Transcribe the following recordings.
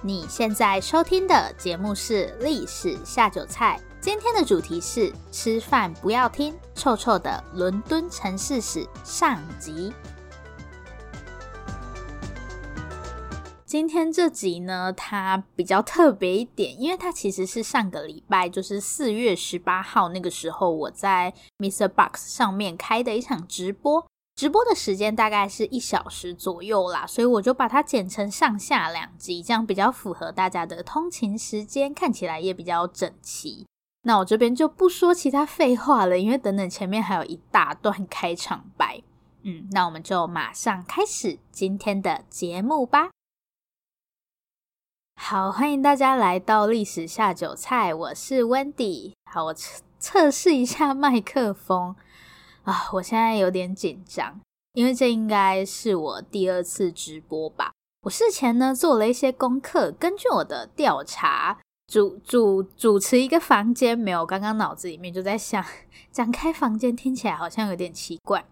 你现在收听的节目是《历史下酒菜》，今天的主题是“吃饭不要听臭臭的伦敦城市史”上集。今天这集呢，它比较特别一点，因为它其实是上个礼拜，就是四月十八号那个时候，我在 MixerBox 上面开的一场直播。直播的时间大概是一小时左右啦，所以我就把它剪成上下两集，这样比较符合大家的通勤时间，看起来也比较整齐。那我这边就不说其他废话了，因为等等前面还有一大段开场白。嗯，那我们就马上开始今天的节目吧。好，欢迎大家来到历史下酒菜，我是 Wendy。好，我测测试一下麦克风。啊，我现在有点紧张，因为这应该是我第二次直播吧。我事前呢做了一些功课，根据我的调查，主主主持一个房间没有。刚刚脑子里面就在想，展开房间听起来好像有点奇怪。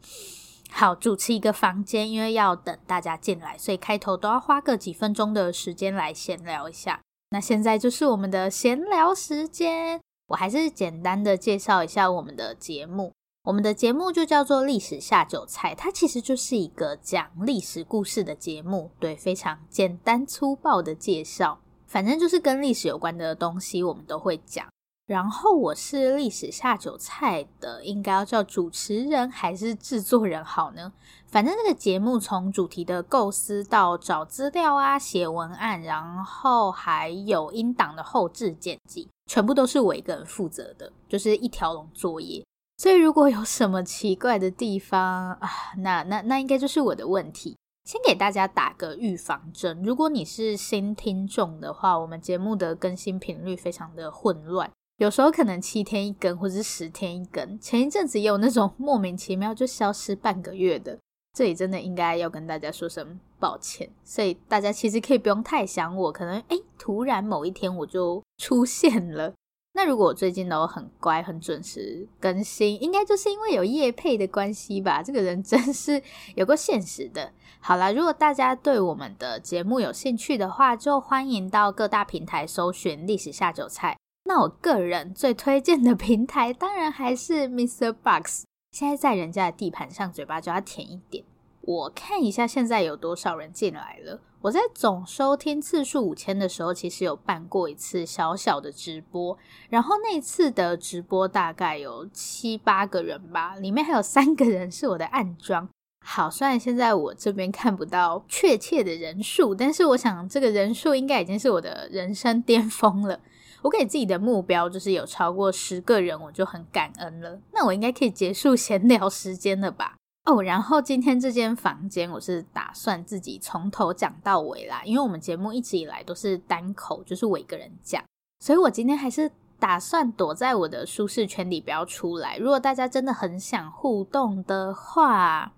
好，主持一个房间，因为要等大家进来，所以开头都要花个几分钟的时间来闲聊一下。那现在就是我们的闲聊时间，我还是简单的介绍一下我们的节目。我们的节目就叫做历史下酒菜，它其实就是一个讲历史故事的节目，对，非常简单粗暴的介绍，反正就是跟历史有关的东西我们都会讲。然后我是历史下酒菜的，应该要叫主持人还是制作人好呢？反正这个节目从主题的构思到找资料啊、写文案，然后还有音档的后制剪辑，全部都是我一个人负责的，就是一条龙作业。所以如果有什么奇怪的地方啊，那那那应该就是我的问题。先给大家打个预防针，如果你是新听众的话，我们节目的更新频率非常的混乱，有时候可能七天一更，或者是十天一更。前一阵子也有那种莫名其妙就消失半个月的，这里真的应该要跟大家说声抱歉。所以大家其实可以不用太想我，可能诶，突然某一天我就出现了。那如果我最近都很乖、很准时更新，应该就是因为有业配的关系吧？这个人真是有够现实的。好啦，如果大家对我们的节目有兴趣的话，就欢迎到各大平台搜寻“历史下酒菜”。那我个人最推荐的平台，当然还是 MixerBox。现在在人家的地盘上，嘴巴就要甜一点。我看一下现在有多少人进来了。我在总收听次数五千的时候，其实有办过一次小小的直播，然后那次的直播大概有七八个人吧，里面还有三个人是我的暗桩。好，虽然现在我这边看不到确切的人数，但是我想这个人数应该已经是我的人生巅峰了。我给自己的目标就是有超过十个人，我就很感恩了。那我应该可以结束闲聊时间了吧？哦，然后今天这间房间我是打算自己从头讲到尾啦，因为我们节目一直以来都是单口，就是我一个人讲，所以我今天还是打算躲在我的舒适圈里不要出来。如果大家真的很想互动的话，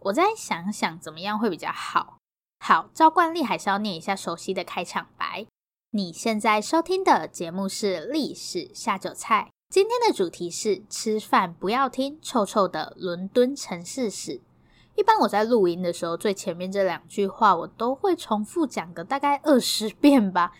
我再想想怎么样会比较好。好，照惯例还是要念一下熟悉的开场白。你现在收听的节目是历史下酒菜。今天的主题是吃饭不要听臭臭的伦敦城市史。一般我在录音的时候，最前面这两句话我都会重复讲个大概二十遍吧，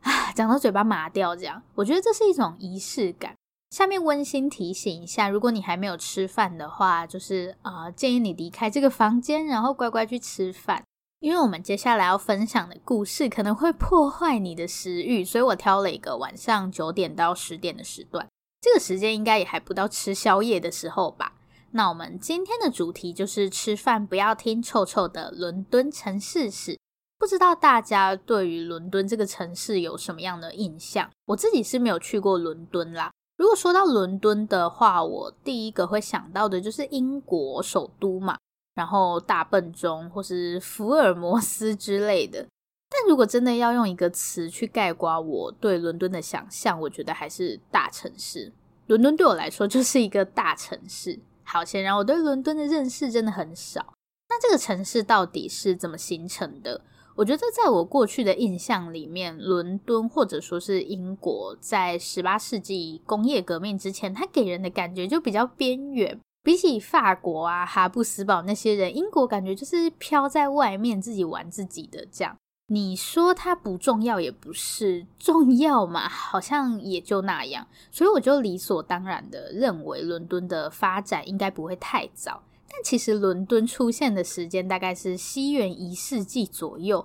啊，讲到嘴巴麻掉这样。我觉得这是一种仪式感。下面温馨提醒一下，如果你还没有吃饭的话，就是啊，建议你离开这个房间，然后乖乖去吃饭。因为我们接下来要分享的故事可能会破坏你的食欲，所以我挑了一个晚上九点到十点的时段。这个时间应该也还不到吃宵夜的时候吧？那我们今天的主题就是吃饭不要听臭臭的伦敦城市史。不知道大家对于伦敦这个城市有什么样的印象？我自己是没有去过伦敦啦。如果说到伦敦的话，我第一个会想到的就是英国首都嘛。然后大笨钟或是福尔摩斯之类的，但如果真的要用一个词去概括我对伦敦的想象，我觉得还是大城市。伦敦对我来说就是一个大城市。好，显然我对伦敦的认识真的很少。那这个城市到底是怎么形成的？我觉得在我过去的印象里面，伦敦或者说是英国，在十八世纪工业革命之前，它给人的感觉就比较边缘。比起法国啊、哈布斯堡那些人，英国感觉就是飘在外面自己玩自己的这样。你说它不重要也不是，重要嘛，好像也就那样。所以我就理所当然的认为伦敦的发展应该不会太早。但其实伦敦出现的时间大概是西元一世纪左右。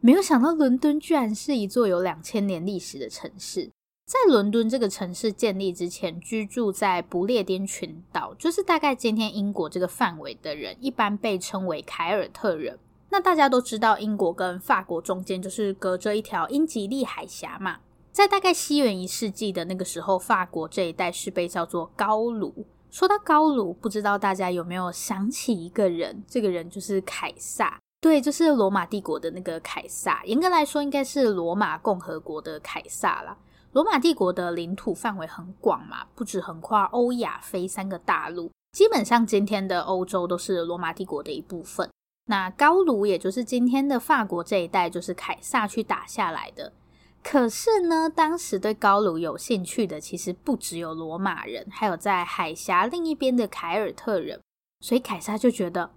没有想到伦敦居然是一座有两千年历史的城市。在伦敦这个城市建立之前，居住在不列颠群岛，就是大概今天英国这个范围的人，一般被称为凯尔特人。那大家都知道，英国跟法国中间就是隔着一条英吉利海峡嘛。在大概西元一世纪的那个时候，法国这一带是被叫做高卢。说到高卢，不知道大家有没有想起一个人？这个人就是凯撒。对，就是罗马帝国的那个凯撒。严格来说，应该是罗马共和国的凯撒啦。罗马帝国的领土范围很广嘛，不止横跨欧亚非三个大陆，基本上今天的欧洲都是罗马帝国的一部分。那高卢，也就是今天的法国这一带，就是凯撒去打下来的。可是呢，当时对高卢有兴趣的其实不只有罗马人，还有在海峡另一边的凯尔特人。所以凯撒就觉得，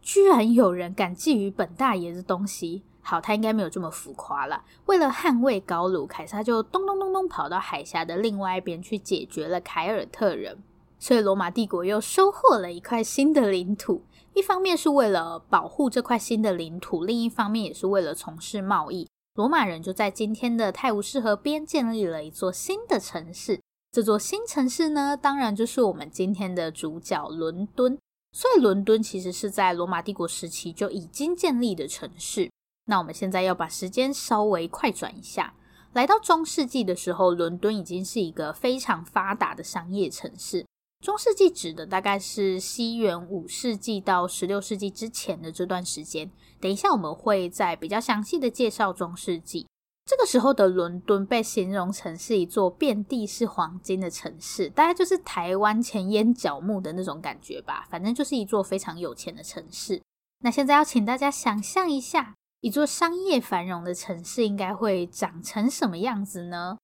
居然有人敢觊觎本大爷的东西。好，他应该没有这么浮夸了。为了捍卫高卢，凯撒就咚咚咚咚跑到海峡的另外一边去解决了凯尔特人，所以罗马帝国又收获了一块新的领土。一方面是为了保护这块新的领土，另一方面也是为了从事贸易。罗马人就在今天的泰晤士河边建立了一座新的城市。这座新城市呢，当然就是我们今天的主角伦敦。所以伦敦其实是在罗马帝国时期就已经建立的城市。那我们现在要把时间稍微快转一下，来到中世纪的时候，伦敦已经是一个非常发达的商业城市。中世纪指的大概是西元五世纪到十六世纪之前的这段时间。等一下我们会再比较详细的介绍中世纪。这个时候的伦敦被形容成是一座遍地是黄金的城市，大概就是台湾前烟角木的那种感觉吧。反正就是一座非常有钱的城市。那现在要请大家想象一下。一座商业繁荣的城市应该会长成什么样子呢？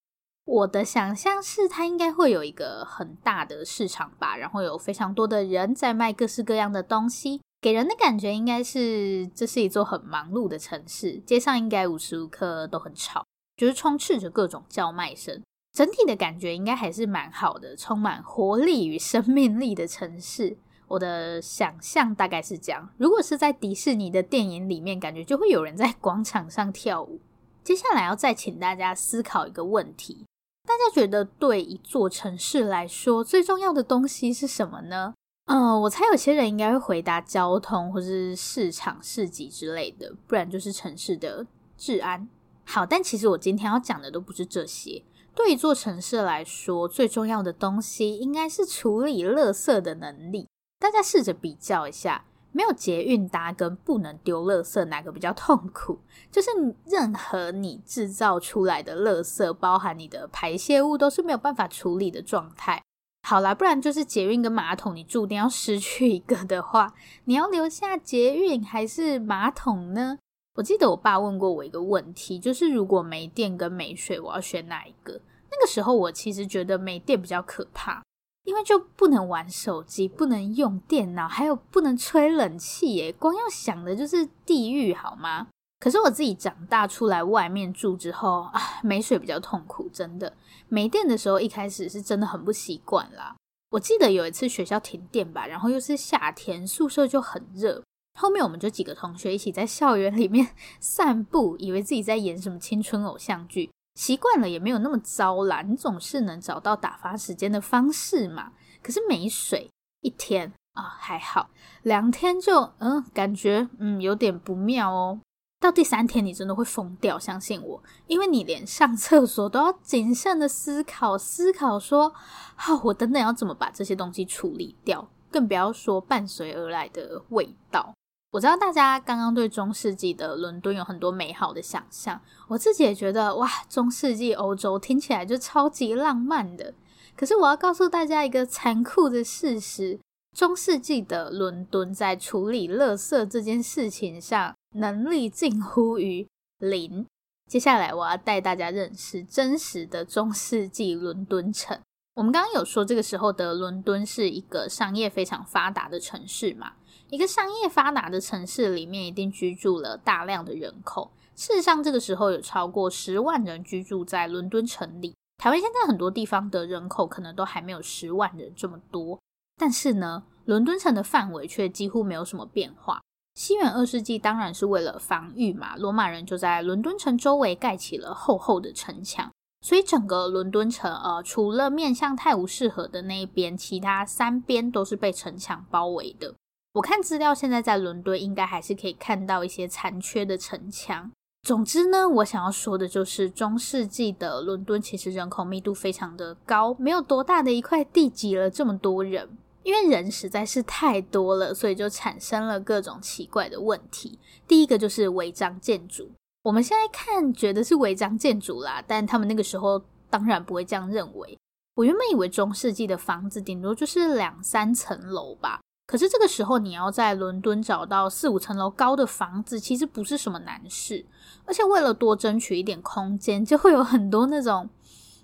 我的想象是，它应该会有一个很大的市场吧，然后有非常多的人在卖各式各样的东西，给人的感觉应该是这是一座很忙碌的城市，街上应该无时无刻都很吵，就是充斥着各种叫卖声，整体的感觉应该还是蛮好的，充满活力与生命力的城市。我的想象大概是这样，如果是在迪士尼的电影里面，感觉就会有人在 广场上跳舞。接下来要再请大家思考一个问题：大家觉得对一座城市来说最重要的东西是什么呢？嗯、我猜有些人应该会回答交通或是市场市集之类的，不然就是城市的治安。好，但其实我今天要讲的都不是这些。对一座城市来说，最重要的东西应该是处理垃圾的能力。大家试着比较一下，没有捷运搭跟不能丢垃圾，哪个比较痛苦？就是任何你制造出来的垃圾，包含你的排泄物，都是没有办法处理的状态。好啦，不然就是捷运跟马桶，你注定要失去一个的话，你要留下捷运还是马桶呢？我记得我爸问过我一个问题，就是如果没电跟没水，我要选哪一个？那个时候我其实觉得没电比较可怕。因为就不能玩手机，不能用电脑，还有不能吹冷气耶，光要想的就是地狱，好吗？可是我自己长大出来外面住之后啊，没水比较痛苦，真的。没电的时候，一开始是真的很不习惯啦。我记得有一次学校停电吧，然后又是夏天，宿舍就很热。后面我们就几个同学一起在校园里面 散步，以为自己在演什么青春偶像剧。习惯了也没有那么糟啦，你总是能找到打发时间的方式嘛。可是没水一天啊，还好，两天就嗯，感觉嗯有点不妙哦。到第三天你真的会疯掉，相信我，因为你连上厕所都要谨慎的思考，思考说，好，我等等要怎么把这些东西处理掉，更不要说伴随而来的味道。我知道大家刚刚对中世纪的伦敦有很多美好的想象，我自己也觉得哇，中世纪欧洲听起来就超级浪漫的。可是我要告诉大家一个残酷的事实：中世纪的伦敦在处理垃圾这件事情上能力近乎于零。接下来我要带大家认识真实的中世纪伦敦城。我们刚刚有说，这个时候的伦敦是一个商业非常发达的城市嘛。一个商业发达的城市里面，一定居住了大量的人口。事实上，这个时候有超过十万人居住在伦敦城里。台湾现在很多地方的人口可能都还没有十万人这么多，但是呢，伦敦城的范围却几乎没有什么变化。西元二世纪当然是为了防御嘛，罗马人就在伦敦城周围盖起了厚厚的城墙。所以整个伦敦城，呃，除了面向泰晤士河的那一边，其他三边都是被城墙包围的。我看资料，现在在伦敦应该还是可以看到一些残缺的城墙。总之呢，我想要说的就是，中世纪的伦敦其实人口密度非常的高，没有多大的一块地挤了这么多人，因为人实在是太多了，所以就产生了各种奇怪的问题。第一个就是违章建筑。我们现在看觉得是违章建筑啦，但他们那个时候当然不会这样认为。我原本以为中世纪的房子顶多就是两三层楼吧，可是这个时候你要在伦敦找到四五层楼高的房子，其实不是什么难事。而且为了多争取一点空间，就会有很多那种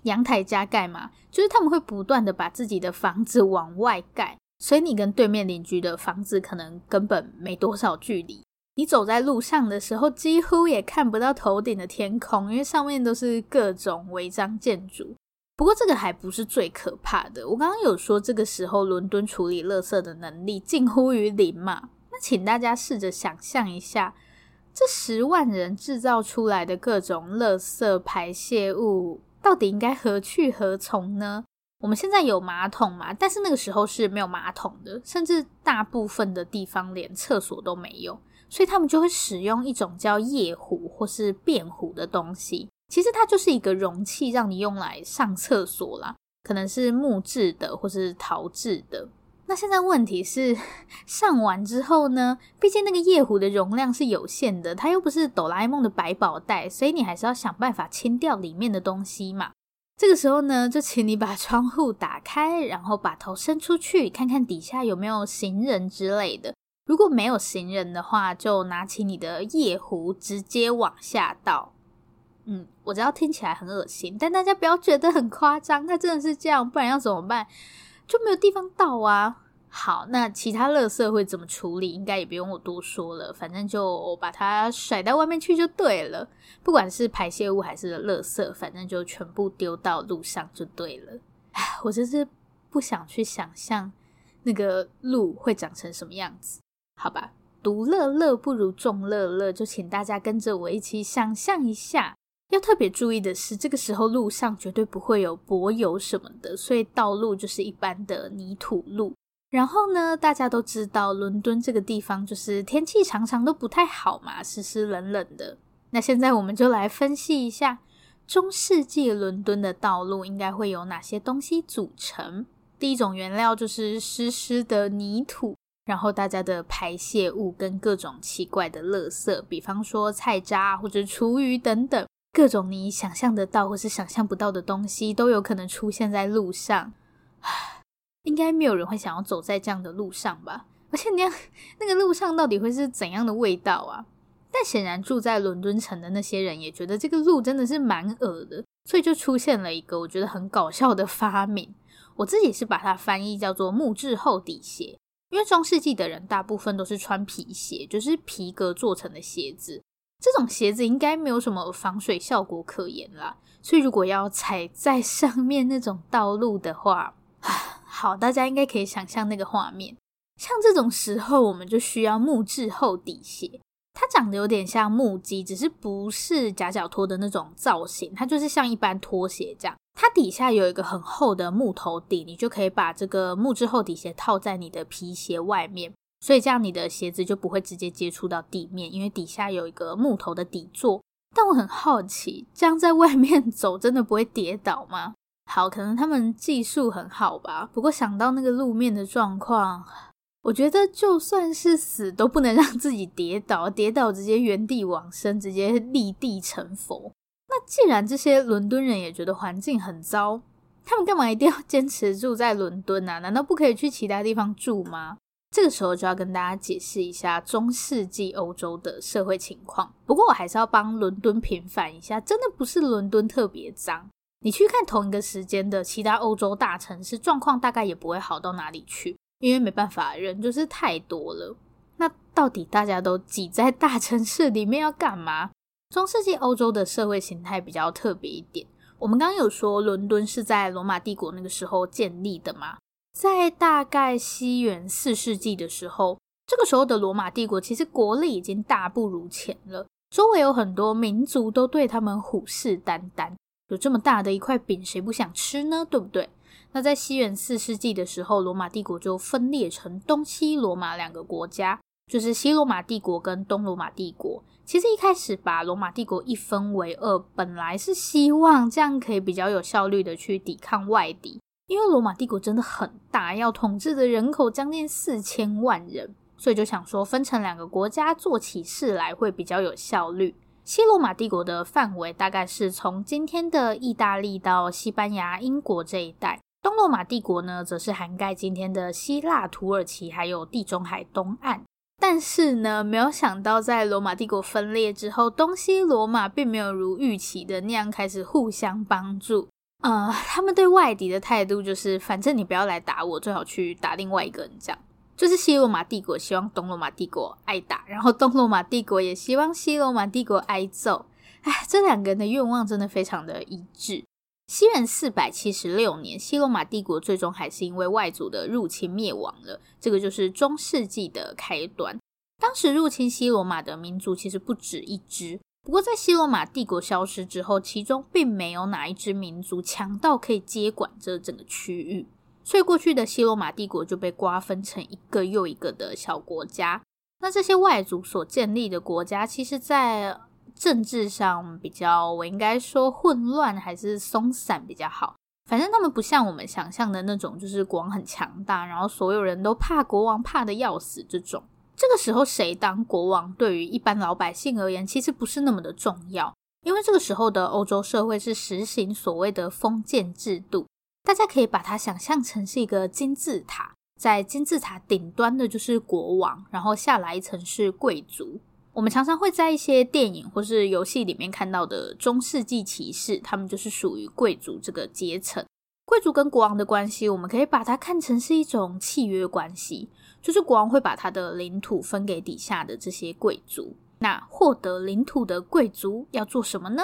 阳台加盖嘛，就是他们会不断的把自己的房子往外盖，所以你跟对面邻居的房子可能根本没多少距离。你走在路上的时候，几乎也看不到头顶的天空，因为上面都是各种违章建筑。不过这个还不是最可怕的。我刚刚有说，这个时候伦敦处理垃圾的能力近乎于零嘛？那请大家试着想象一下，这十万人制造出来的各种垃圾排泄物，到底应该何去何从呢？我们现在有马桶嘛？但是那个时候是没有马桶的，甚至大部分的地方连厕所都没有。所以他们就会使用一种叫夜壶或是便壶的东西，其实它就是一个容器，让你用来上厕所啦。可能是木质的或是陶制的。那现在问题是，上完之后呢？毕竟那个夜壶的容量是有限的，它又不是哆啦 A 梦的百宝袋，所以你还是要想办法清掉里面的东西嘛。这个时候呢，就请你把窗户打开，然后把头伸出去，看看底下有没有行人之类的。如果没有行人的话，就拿起你的夜壶，直接往下倒。嗯，我知道听起来很恶心，但大家不要觉得很夸张，它真的是这样，不然要怎么办？就没有地方倒啊。好，那其他垃圾会怎么处理？应该也不用我多说了，反正就把它甩到外面去就对了。不管是排泄物还是垃圾，反正就全部丢到路上就对了。唉，我真是不想去想象那个路会长成什么样子。好吧，独乐乐不如众乐乐，就请大家跟着我一起想象一下。要特别注意的是，这个时候路上绝对不会有柏油什么的，所以道路就是一般的泥土路。然后呢，大家都知道伦敦这个地方就是天气常常都不太好嘛，湿湿冷冷的。那现在我们就来分析一下中世纪伦敦的道路应该会有哪些东西组成。第一种原料就是湿湿的泥土。然后大家的排泄物跟各种奇怪的垃圾，比方说菜渣或者厨余等等，各种你想象得到或是想象不到的东西都有可能出现在路上。唉，应该没有人会想要走在这样的路上吧？而且那样那个路上到底会是怎样的味道啊？但显然住在伦敦城的那些人也觉得这个路真的是蛮恶的，所以就出现了一个我觉得很搞笑的发明。我自己是把它翻译叫做木质厚底鞋。因为中世纪的人大部分都是穿皮鞋，就是皮革做成的鞋子。这种鞋子应该没有什么防水效果可言啦。所以如果要踩在上面那种道路的话，好，大家应该可以想象那个画面。像这种时候，我们就需要木质厚底鞋。它长得有点像木屐，只是不是夹脚拖的那种造型，它就是像一般拖鞋这样。它底下有一个很厚的木头底，你就可以把这个木质厚底鞋套在你的皮鞋外面，所以这样你的鞋子就不会直接接触到地面，因为底下有一个木头的底座。但我很好奇，这样在外面 走真的不会跌倒吗？好，可能他们技术很好吧。不过想到那个路面的状况。我觉得就算是死都不能让自己跌倒，跌倒直接原地往生，直接立地成佛。既然这些伦敦人也觉得环境很糟，他们干嘛一定要坚持住在伦敦啊？难道不可以去其他地方住吗？这个时候就要跟大家解释一下中世纪欧洲的社会情况。不过我还是要帮伦敦平反一下，真的不是伦敦特别脏。你去看同一个时间的其他欧洲大城市，状况大概也不会好到哪里去。因为没办法，人就是太多了。那到底大家都挤在大城市里面要干嘛？中世纪欧洲的社会形态比较特别一点。我们刚刚有说伦敦是在罗马帝国那个时候建立的嘛？在大概西元四世纪的时候，这个时候的罗马帝国其实国力已经大不如前了，周围有很多民族都对他们虎视眈眈。有这么大的一块饼，谁不想吃呢？对不对？那在西元四世纪的时候，罗马帝国就分裂成东西罗马两个国家，就是西罗马帝国跟东罗马帝国。其实一开始把罗马帝国一分为二，本来是希望这样可以比较有效率的去抵抗外敌。因为罗马帝国真的很大，要统治的人口将近四千万人，所以就想说分成两个国家做起事来会比较有效率。西罗马帝国的范围大概是从今天的意大利到西班牙、英国这一带；东罗马帝国呢，则是涵盖今天的希腊、土耳其还有地中海东岸。但是呢，没有想到在罗马帝国分裂之后，东西罗马并没有如预期的那样开始互相帮助。呃，他们对外敌的态度就是，反正你不要来打我，最好去打另外一个人。这样就是西罗马帝国希望东罗马帝国挨打，然后东罗马帝国也希望西罗马帝国挨揍。哎，这两个人的愿望真的非常的一致。西元四百七十六年，西罗马帝国最终还是因为外族的入侵灭亡了。这个就是中世纪的开端。当时入侵西罗马的民族其实不止一支。不过，在西罗马帝国消失之后，其中并没有哪一支民族强到可以接管这整个区域，所以过去的西罗马帝国就被瓜分成一个又一个的小国家。那这些外族所建立的国家，其实，在政治上比较，我应该说混乱还是松散比较好。反正他们不像我们想象的那种，就是国王很强大，然后所有人都怕国王，怕得要死这种。这个时候谁当国王，对于一般老百姓而言，其实不是那么的重要，因为这个时候的欧洲社会是实行所谓的封建制度。大家可以把它想象成是一个金字塔，在金字塔顶端的就是国王，然后下来一层是贵族。我们常常会在一些电影或是游戏里面看到的中世纪骑士，他们就是属于贵族这个阶层。贵族跟国王的关系，我们可以把它看成是一种契约关系。就是国王会把他的领土分给底下的这些贵族。那获得领土的贵族要做什么呢？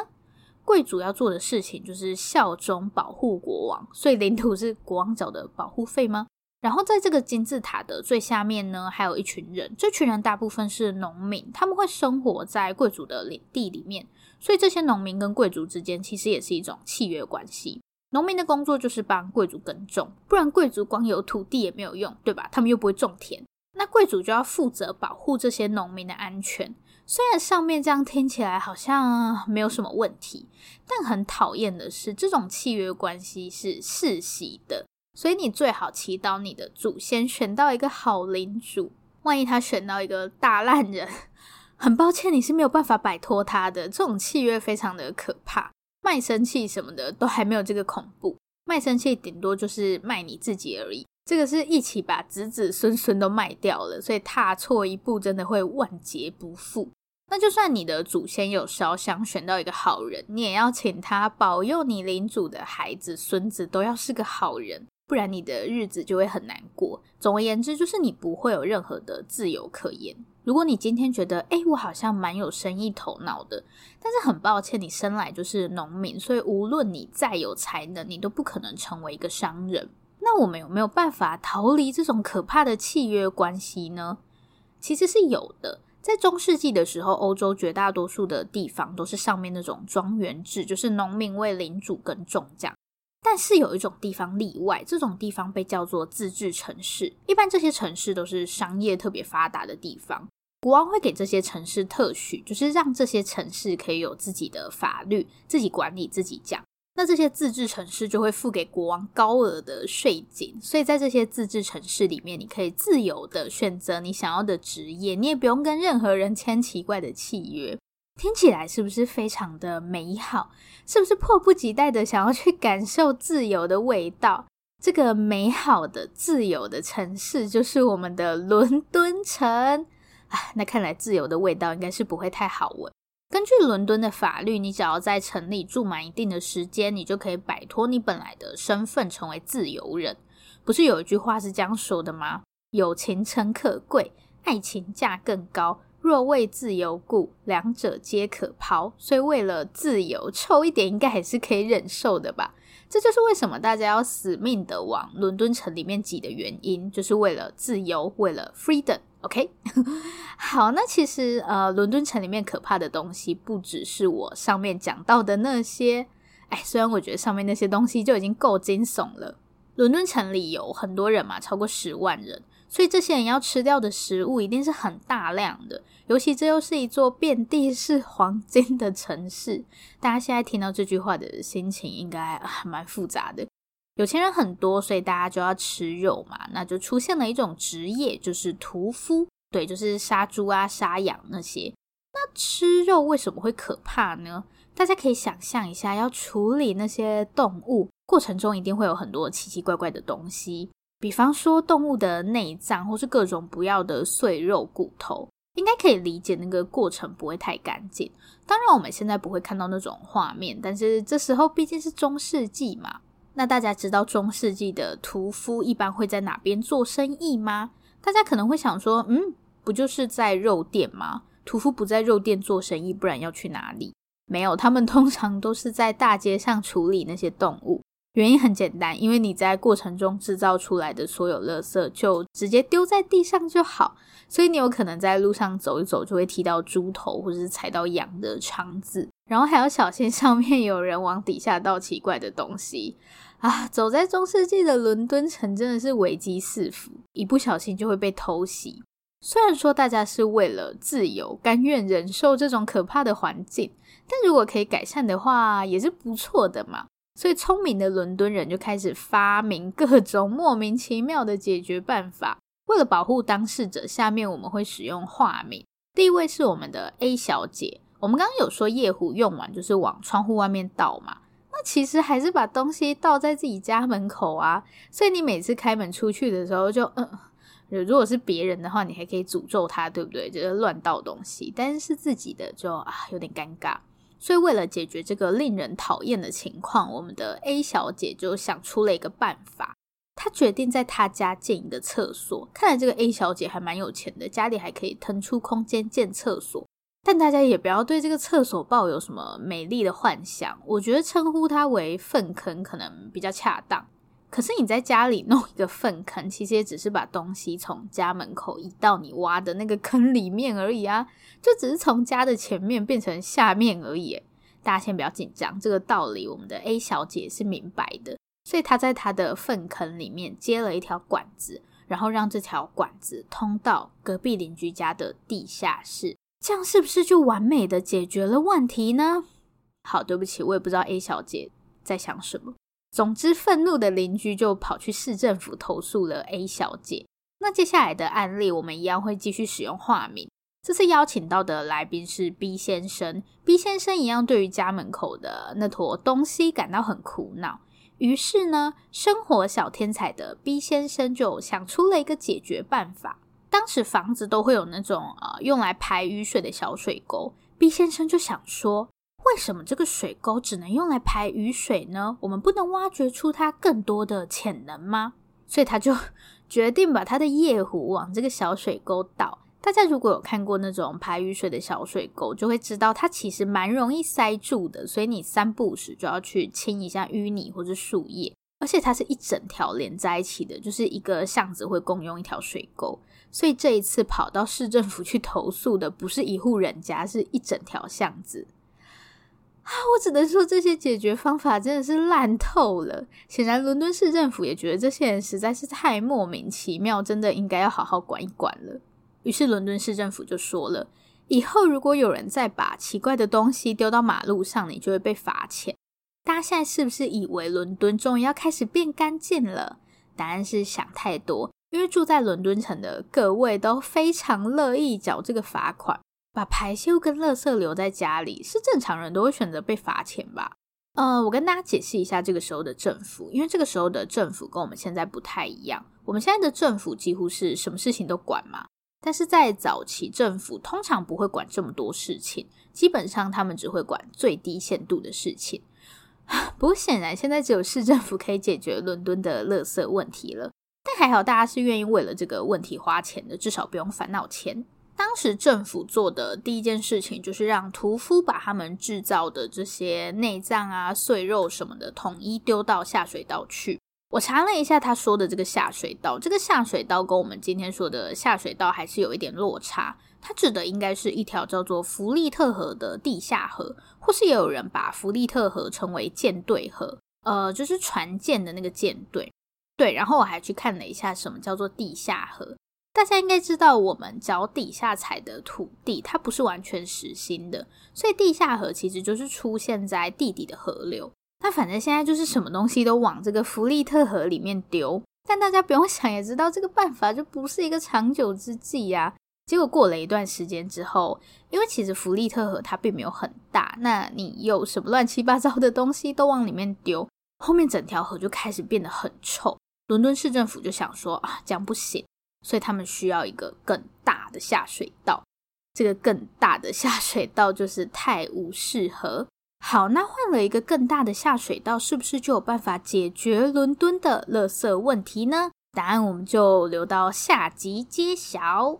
贵族要做的事情就是效忠保护国王。所以领土是国王缴的保护费吗？然后在这个金字塔的最下面呢，还有一群人。这群人大部分是农民，他们会生活在贵族的领地里面。所以这些农民跟贵族之间其实也是一种契约关系。农民的工作就是帮贵族耕种，不然贵族光有土地也没有用，对吧？他们又不会种田，那贵族就要负责保护这些农民的安全。虽然上面这样听起来好像没有什么问题，但很讨厌的是，这种契约关系是世袭的，所以你最好祈祷你的祖先选到一个好领主。万一他选到一个大烂人，很抱歉，你是没有办法摆脱他的。这种契约非常的可怕。卖身契什么的都还没有这个恐怖，卖身契顶多就是卖你自己而已。这个是一起把子子孙孙都卖掉了，所以踏错一步真的会万劫不复。那就算你的祖先有烧香选到一个好人，你也要请他保佑你领主的孩子孙子都要是个好人，不然你的日子就会很难过。总而言之，就是你不会有任何的自由可言。如果你今天觉得，诶，我好像蛮有生意头脑的，但是很抱歉，你生来就是农民，所以无论你再有才能，你都不可能成为一个商人。那我们有没有办法逃离这种可怕的契约关系呢？其实是有的。在中世纪的时候，欧洲绝大多数的地方都是上面那种庄园制，就是农民为领主耕种这样。但是有一种地方例外，这种地方被叫做自治城市。一般这些城市都是商业特别发达的地方。国王会给这些城市特许，就是让这些城市可以有自己的法律，自己管理，自己讲。那这些自治城市就会付给国王高额的税金，所以在这些自治城市里面，你可以自由的选择你想要的职业，你也不用跟任何人签奇怪的契约。听起来是不是非常的美好？是不是迫不及待的想要去感受自由的味道？这个美好的自由的城市就是我们的伦敦城。啊，那看来自由的味道应该是不会太好闻。根据伦敦的法律，你只要在城里住满一定的时间，你就可以摆脱你本来的身份，成为自由人。不是有一句话是这样说的吗？友情诚可贵，爱情价更高，若为自由故，两者皆可抛。所以为了自由，臭一点应该还是可以忍受的吧？这就是为什么大家要死命的往伦敦城里面挤的原因，就是为了自由，为了 freedom。OK，好，那其实呃，伦敦城里面可怕的东西不只是我上面讲到的那些。哎，虽然我觉得上面那些东西就已经够惊悚了，伦敦城里有很多人嘛，超过十万人，所以这些人要吃掉的食物一定是很大量的。尤其这又是一座遍地是黄金的城市，大家现在听到这句话的心情应该还蛮复杂的。有钱人很多，所以大家就要吃肉嘛，那就出现了一种职业，就是屠夫。对，就是杀猪啊、杀羊那些。那吃肉为什么会可怕呢？大家可以想象一下，要处理那些动物过程中，一定会有很多奇奇怪怪的东西，比方说动物的内脏，或是各种不要的碎肉骨头，应该可以理解那个过程不会太干净。当然，我们现在不会看到那种画面，但是这时候毕竟是中世纪嘛。那大家知道中世纪的屠夫一般会在哪边做生意吗？大家可能会想说，嗯，不就是在肉店吗？屠夫不在肉店做生意，不然要去哪里？没有，他们通常都是在大街上处理那些动物。原因很简单，因为你在过程中制造出来的所有垃圾就直接丢在地上就好，所以你有可能在路上走一走就会踢到猪头，或者是踩到羊的肠子，然后还要小心上面有人往底下倒奇怪的东西。啊，走在中世纪的伦敦城真的是危机四伏，一不小心就会被偷袭。虽然说大家是为了自由，甘愿忍受这种可怕的环境，但如果可以改善的话，也是不错的嘛。所以聪明的伦敦人就开始发明各种莫名其妙的解决办法。为了保护当事者，下面我们会使用化名。第一位是我们的 A 小姐，我们刚刚有说夜壶用完就是往窗户外面倒嘛。那其实还是把东西倒在自己家门口啊，所以你每次开门出去的时候就，嗯，如果是别人的话，你还可以诅咒他，对不对？就是乱倒东西，但是是自己的就啊有点尴尬。所以为了解决这个令人讨厌的情况，我们的 A 小姐就想出了一个办法，她决定在她家建一个厕所。看来这个 A 小姐还蛮有钱的，家里还可以腾出空间建厕所。但大家也不要对这个厕所抱有什么美丽的幻想，我觉得称呼它为粪坑可能比较恰当。可是你在家里弄一个粪坑，其实也只是把东西从家门口移到你挖的那个坑里面而已啊，就只是从家的前面变成下面而已。大家先不要紧张，这个道理我们的 A 小姐是明白的，所以她在她的粪坑里面接了一条管子，然后让这条管子通到隔壁邻居家的地下室。这样是不是就完美的解决了问题呢？好，对不起，我也不知道 A 小姐在想什么。总之，愤怒的邻居就跑去市政府投诉了 A 小姐。那接下来的案例，我们一样会继续使用化名。这次邀请到的来宾是 B 先生。B 先生一样对于家门口的那坨东西感到很苦恼。于是呢，生活小天才的 B 先生就想出了一个解决办法。当时房子都会有那种呃用来排雨水的小水沟，B 先生就想说，为什么这个水沟只能用来排雨水呢？我们不能挖掘出它更多的潜能吗？所以他就 决定把他的夜壶往这个小水沟倒。大家如果有看过那种排雨水的小水沟，就会知道它其实蛮容易塞住的，所以你三步时就要去清一下淤泥或者树叶。而且它是一整条连在一起的，就是一个巷子会共用一条水沟。所以这一次跑到市政府去投诉的不是一户人家，是一整条巷子啊！我只能说这些解决方法真的是烂透了。显然伦敦市政府也觉得这些人实在是太莫名其妙，真的应该要好好管一管了。于是伦敦市政府就说了，以后如果有人再把奇怪的东西丢到马路上，你就会被罚钱。大家现在是不是以为伦敦终于要开始变干净了？答案是想太多。因为住在伦敦城的各位都非常乐意缴这个罚款，把排泄跟垃圾留在家里，是正常人都会选择被罚钱吧？呃，我跟大家解释一下这个时候的政府，因为这个时候的政府跟我们现在不太一样。我们现在的政府几乎是什么事情都管嘛，但是在早期政府通常不会管这么多事情，基本上他们只会管最低限度的事情。不过显然现在只有市政府可以解决伦敦的垃圾问题了。但还好大家是愿意为了这个问题花钱的，至少不用烦恼钱。当时政府做的第一件事情就是让屠夫把他们制造的这些内脏啊、碎肉什么的统一丢到下水道去。我查了一下他说的这个下水道，这个下水道跟我们今天说的下水道还是有一点落差。它指的应该是一条叫做弗利特河的地下河，或是也有人把弗利特河称为舰队河，呃，就是船舰的那个舰队。对，然后我还去看了一下什么叫做地下河。大家应该知道，我们脚底下踩的土地，它不是完全实心的，所以地下河其实就是出现在地底的河流。那反正现在就是什么东西都往这个弗利特河里面丢，但大家不用想也知道，这个办法就不是一个长久之计呀。结果过了一段时间之后，因为其实弗利特河它并没有很大，那你有什么乱七八糟的东西都往里面丢，后面整条河就开始变得很臭。伦敦市政府就想说啊，这样不行，所以他们需要一个更大的下水道。这个更大的下水道就是泰晤士河。好，那换了一个更大的下水道，是不是就有办法解决伦敦的垃圾问题呢？答案我们就留到下集揭晓。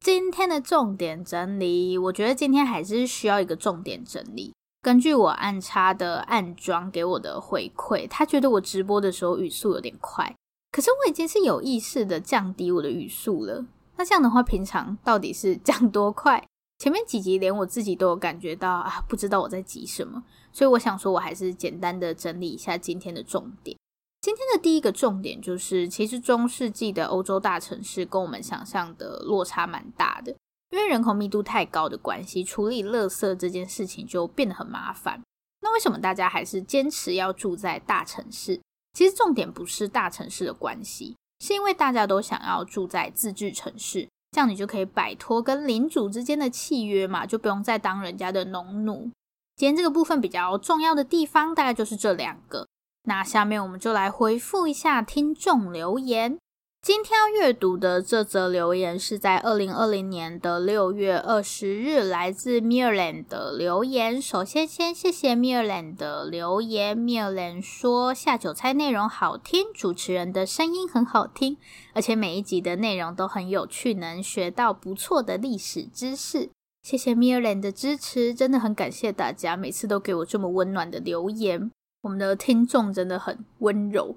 今天的重点整理，我觉得今天还是需要一个重点整理。根据我暗插的暗装给我的回馈，他觉得我直播的时候语速有点快，可是我已经是有意识的降低我的语速了。那这样的话，平常到底是降多快？前面几集连我自己都有感觉到啊，不知道我在急什么。所以我想说，我还是简单的整理一下今天的重点。今天的第一个重点就是，其实中世纪的欧洲大城市跟我们想象的落差蛮大的，因为人口密度太高的关系，处理垃圾这件事情就变得很麻烦。那为什么大家还是坚持要住在大城市？其实重点不是大城市的关系。是因为大家都想要住在自治城市，这样你就可以摆脱跟领主之间的契约嘛，就不用再当人家的农奴。今天这个部分比较重要的地方，大概就是这两个。那下面我们就来回复一下听众留言。今天要阅读的这则留言是在二零二零年的六月二十日，来自 m i r l a n 的留言。首先，先谢谢 m i r l a n 的留言。m i r l a n 说下酒菜内容好听，主持人的声音很好听，而且每一集的内容都很有趣，能学到不错的历史知识。谢谢 m i r l a n 的支持，真的很感谢大家每次都给我这么温暖的留言。我们的听众真的很温柔。